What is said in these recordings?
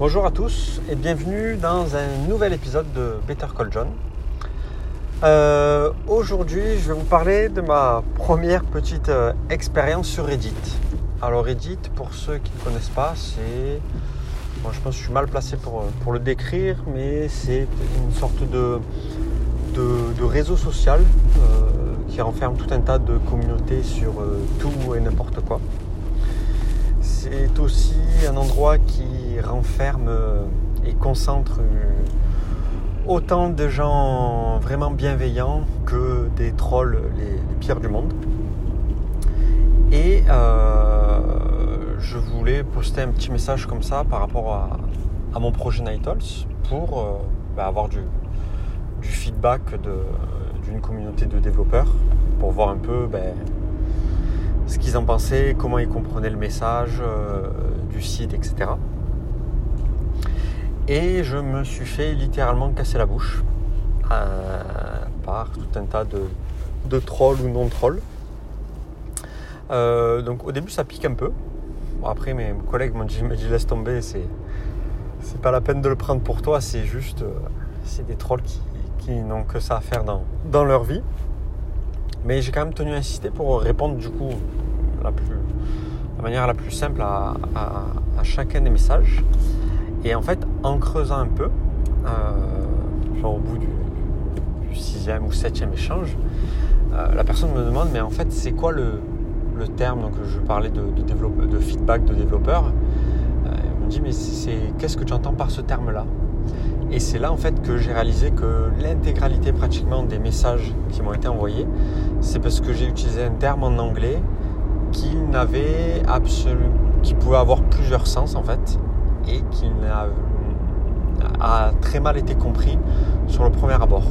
Bonjour à tous et bienvenue dans un nouvel épisode de Better Call John. Euh, Aujourd'hui, je vais vous parler de ma première petite euh, expérience sur Reddit. Alors Reddit, pour ceux qui ne connaissent pas, c'est... Bon, je pense que je suis mal placé pour, pour le décrire, mais c'est une sorte de, réseau social euh, qui renferme tout un tas de communautés sur euh, tout et n'importe quoi. C'est aussi un endroit qui renferme euh, et concentre euh, autant de gens vraiment bienveillants que des trolls les, pires du monde. Et euh, je voulais poster un petit message comme ça par rapport à, mon projet Nightals pour bah, avoir du, feedback d'une communauté de développeurs pour voir un peu ben, ce qu'ils en pensaient, comment ils comprenaient le message euh, du site, etc. Et je me suis fait littéralement casser la bouche euh, par tout un tas de, trolls ou non trolls. Euh, donc au début ça pique un peu. Après mes collègues m'ont dit, dit, laisse tomber, c'est pas la peine de le prendre pour toi, c'est juste c'est des trolls qui, qui n'ont que ça à faire dans leur vie. Mais j'ai quand même tenu à insister pour répondre du coup la, la manière la plus simple à, chacun des messages. Et en fait, en creusant un peu, euh, genre au bout du, sixième ou septième échange, euh, la personne me demande mais en fait c'est quoi le, le terme? Donc je parlais de, de feedback de développeur. Euh, elle me dit mais c'est qu'est-ce que tu entends par ce terme là Et c'est là en fait que j'ai réalisé que l'intégralité pratiquement des messages qui m'ont été envoyés, c'est parce que j'ai utilisé un terme en anglais qui n'avait absolument, qui pouvait avoir plusieurs sens en fait, et qui a très mal été compris sur le premier abord.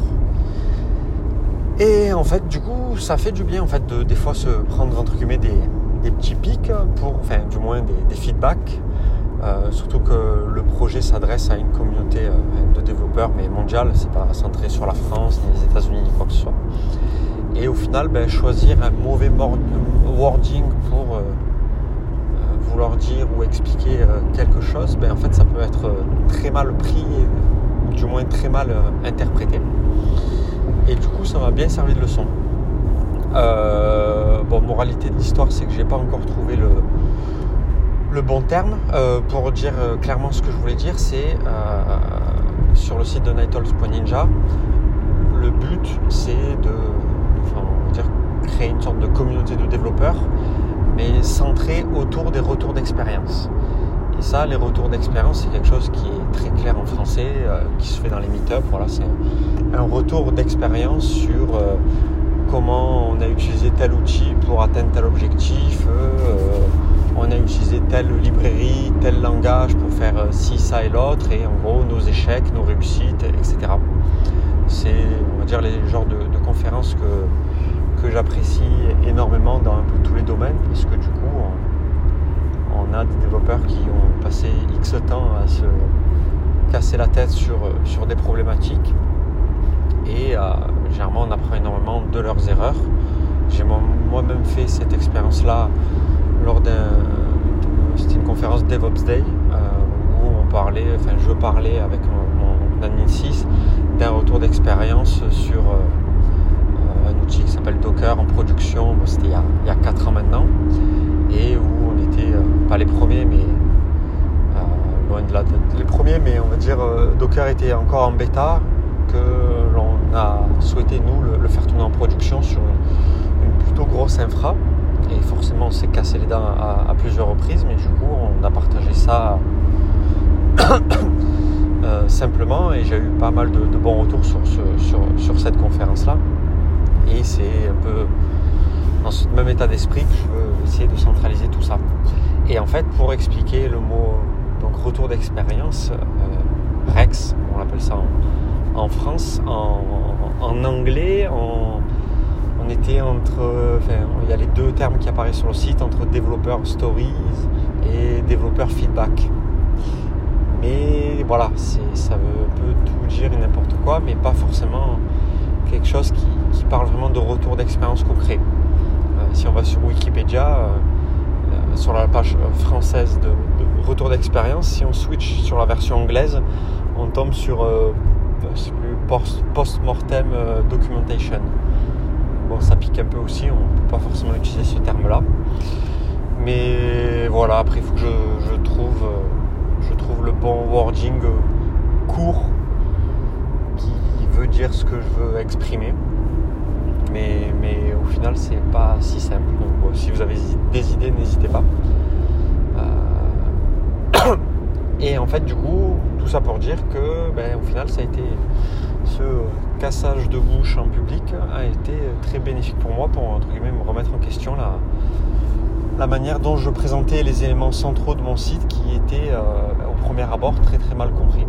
Et en fait, du coup, ça fait du bien en fait de des fois se prendre entre guillemets des, petits pics pour, enfin, du moins des feedbacks. Euh, surtout que le projet s'adresse à une communauté euh, de développeurs, mais mondiale, c'est pas centré sur la France, ni les États-Unis, ni quoi que ce soit. Et au final, ben, choisir un mauvais mor- wording pour euh, euh, vouloir dire ou expliquer euh, quelque chose, ben, en fait, ça peut être euh, très mal pris, ou du moins très mal euh, interprété. Et du coup, ça m'a bien servi de leçon. Euh, bon, moralité de l'histoire, c'est que j'ai pas encore trouvé le, le bon terme. Euh, pour dire euh, clairement ce que je voulais dire, c'est euh, sur le site de Nightals.ninja, le but c'est de créer une sorte de communauté de développeurs, mais centrée autour des retours d'expérience. Et ça, les retours d'expérience, c'est quelque chose qui est très clair en français, qui se fait dans les meet-up. Voilà, c'est un retour d'expérience sur comment on a utilisé tel outil pour atteindre tel objectif, on a utilisé telle librairie, tel langage pour faire euh, ci, ça et l'autre, et en gros nos échecs, nos réussites, etc. C'est, on va dire, les genres de, conférences que, j'apprécie énormément dans un peu tous les domaines, parce que du coup, on, a des développeurs qui ont passé X temps à se casser la tête sur, sur des problématiques, et euh, généralement on apprend énormément de leurs erreurs. J'ai moi- moi-même fait cette expérience-là lors d'un. DevOps Day euh, où on parlait, enfin je parlais avec mon, admin 6 d'un retour d'expérience sur euh, euh, un outil qui s'appelle Docker en production. C'était il, y a- il y a 4 ans maintenant. Et où on était pas les premiers mais loin de les premiers. Mais on va dire euh, Docker était encore en bêta que l'on a souhaité nous le, faire tourner en production sur une plutôt grosse infra et forcément on s'est cassé les dents à, plusieurs reprises mais du coup on a partagé ça euh, simplement et j'ai eu pas mal de, bons retours sur, ce- sur, sur cette conférence là et c'est un peu dans ce même état d'esprit que je veux essayer de centraliser tout ça. Et en fait pour expliquer le mot donc retour d'expérience euh, Rex on appelle ça en, en France en, en anglais on, était entre il y a les deux termes qui apparaissent sur le site entre développeur stories et développeur feedback mais voilà ça veut un tout dire et n'importe quoi mais pas forcément quelque chose qui, parle vraiment de retour d'expérience concret Euh, si on va sur Wikipédia euh, euh, sur la page française de, de retour d'expérience, si on switch sur la version anglaise, on tombe sur post-mortem documentation. Ça pique un peu aussi, on ne peut pas forcément utiliser ce terme-là. Mais voilà, après il faut que je, trouve, je trouve le bon wording court qui veut dire ce que je veux exprimer. Mais, mais au final, c'est pas si simple. Donc, si vous avez des idées, n'hésitez pas. Euh, et en fait, du coup, tout ça pour dire que, ben, au final, ça a été ce cassage de bouche en public a été très bénéfique pour moi pour entre guillemets me remettre en question la, la manière dont je présentais les éléments centraux de mon site qui étaient euh, au premier abord très très mal compris.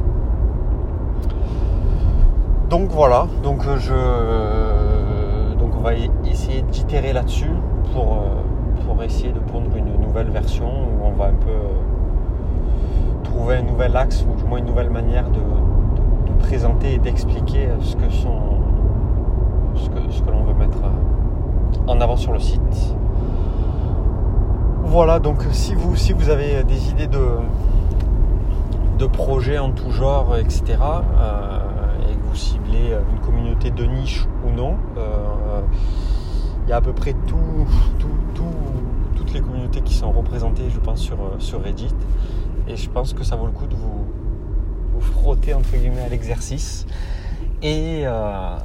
Donc voilà, donc euh, je donc on va essayer d'itérer là-dessus pour, euh, pour essayer de pondre une nouvelle version où on va un peu trouver un nouvel axe ou du moins une nouvelle manière de, présenter et d'expliquer ce que sont ce que, ce que l'on veut mettre en avant sur le site. Voilà, donc si vous, si vous avez des idées de, de projets en tout genre, etc., vous ciblez une communauté de niche ou non. Euh, il y a à peu près tout, toutes les communautés qui sont représentées, je pense, sur, sur Reddit. Et je pense que ça vaut le coup de vous, frotter entre guillemets à l'exercice et, euh,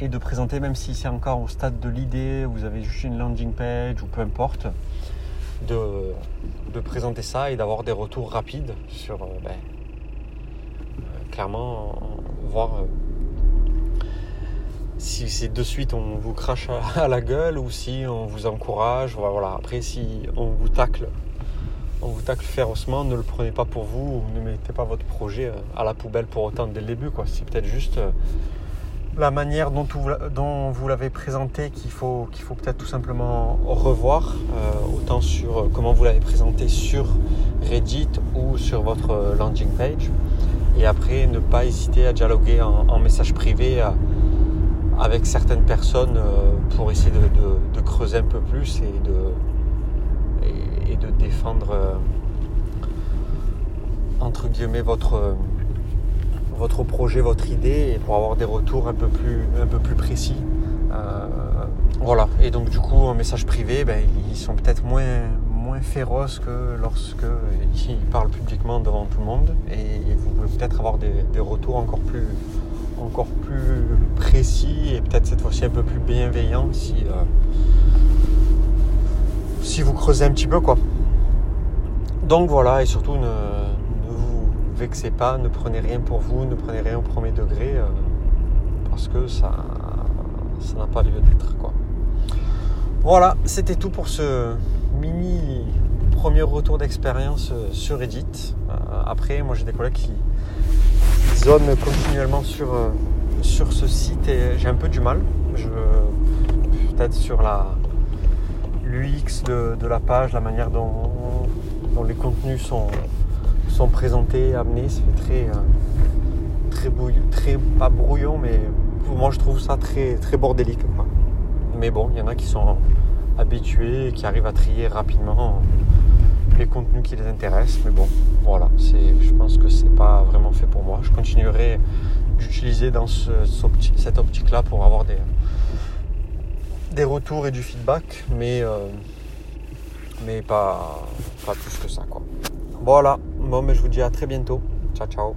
et de présenter, même si c'est encore au stade de l'idée, vous avez juste une landing page ou peu importe, de, présenter ça et d'avoir des retours rapides sur euh, ben, clairement voir euh, si c'est de suite on vous crache à, la gueule ou si on vous encourage. Voilà. Après, si on vous tacle, on vous tacle férocement, ne le prenez pas pour vous ou ne mettez pas votre projet euh, à la poubelle pour autant dès le début. C'est peut-être juste euh, la manière dont, vous l'avez présenté qu'il faut, peut-être tout simplement revoir, autant sur comment vous l'avez présenté sur Reddit ou sur votre landing page et après ne pas hésiter à dialoguer en, message privé euh, avec certaines personnes euh, pour essayer de, creuser un peu plus et de, et, de défendre euh, entre guillemets votre, votre projet, votre idée et pour avoir des retours un peu plus, un peu plus précis. voilà, et donc du coup en message privé, ben, ils sont peut-être moins, féroce que lorsque il parle publiquement devant tout le monde et vous pouvez peut-être avoir des, retours encore plus, encore plus précis et peut-être cette fois-ci un peu plus bienveillants si, euh, si vous creusez un petit peu quoi. Donc voilà, et surtout ne, vous vexez pas, ne prenez rien pour vous, ne prenez rien au premier degré euh, parce que ça ça n'a pas lieu d'être quoi. Voilà, c'était tout pour ce mini premier retour d'expérience euh, sur Reddit. Euh, après, moi j'ai des collègues qui zonent continuellement sur, euh, sur ce site et j'ai un peu du mal. Je, peut-être sur la l'UX de, la page, la manière dont, les contenus sont, présentés, amenés, fait très, très, très pas brouillon, mais pour moi je trouve ça très, très bordélique. Mais bon, il y en a qui sont habitués et qui arrivent à trier rapidement les contenus qui les intéressent. Mais bon, voilà, je pense que c'est pas vraiment fait pour moi. Je continuerai d'utiliser dans cette optique-là pour avoir des, des retours et du feedback, mais, euh, pas, plus que ça. Quoi. Voilà, je vous dis à très bientôt. Ciao, ciao.